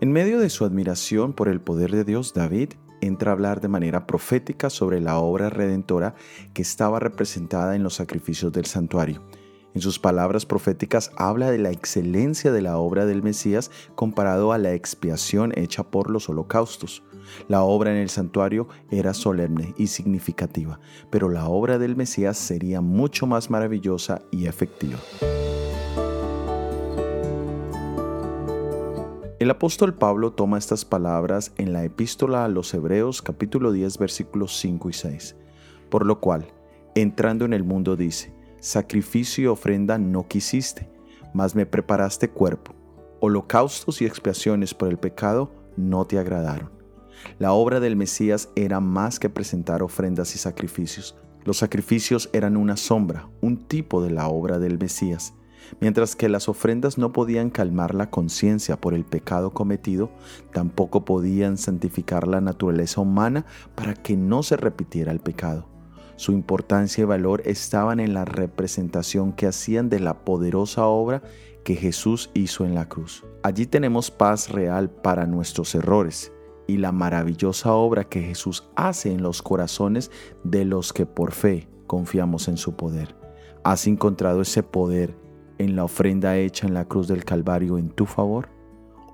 En medio de su admiración por el poder de Dios, David entra a hablar de manera profética sobre la obra redentora que estaba representada en los sacrificios del santuario. En sus palabras proféticas habla de la excelencia de la obra del Mesías comparado a la expiación hecha por los holocaustos. La obra en el santuario era solemne y significativa, pero la obra del Mesías sería mucho más maravillosa y efectiva. El apóstol Pablo toma estas palabras en la epístola a los Hebreos capítulo 10 versículos 5 y 6, por lo cual, entrando en el mundo dice, sacrificio y ofrenda no quisiste, mas me preparaste cuerpo, holocaustos y expiaciones por el pecado no te agradaron. La obra del Mesías era más que presentar ofrendas y sacrificios. Los sacrificios eran una sombra, un tipo de la obra del Mesías. Mientras que las ofrendas no podían calmar la conciencia por el pecado cometido, tampoco podían santificar la naturaleza humana para que no se repitiera el pecado. Su importancia y valor estaban en la representación que hacían de la poderosa obra que Jesús hizo en la cruz. Allí tenemos paz real para nuestros errores y la maravillosa obra que Jesús hace en los corazones de los que por fe confiamos en su poder. ¿Has encontrado ese poder en la ofrenda hecha en la cruz del Calvario en tu favor?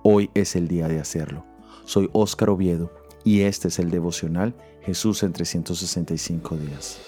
Hoy es el día de hacerlo. Soy Óscar Oviedo y este es el devocional Jesús en 365 días.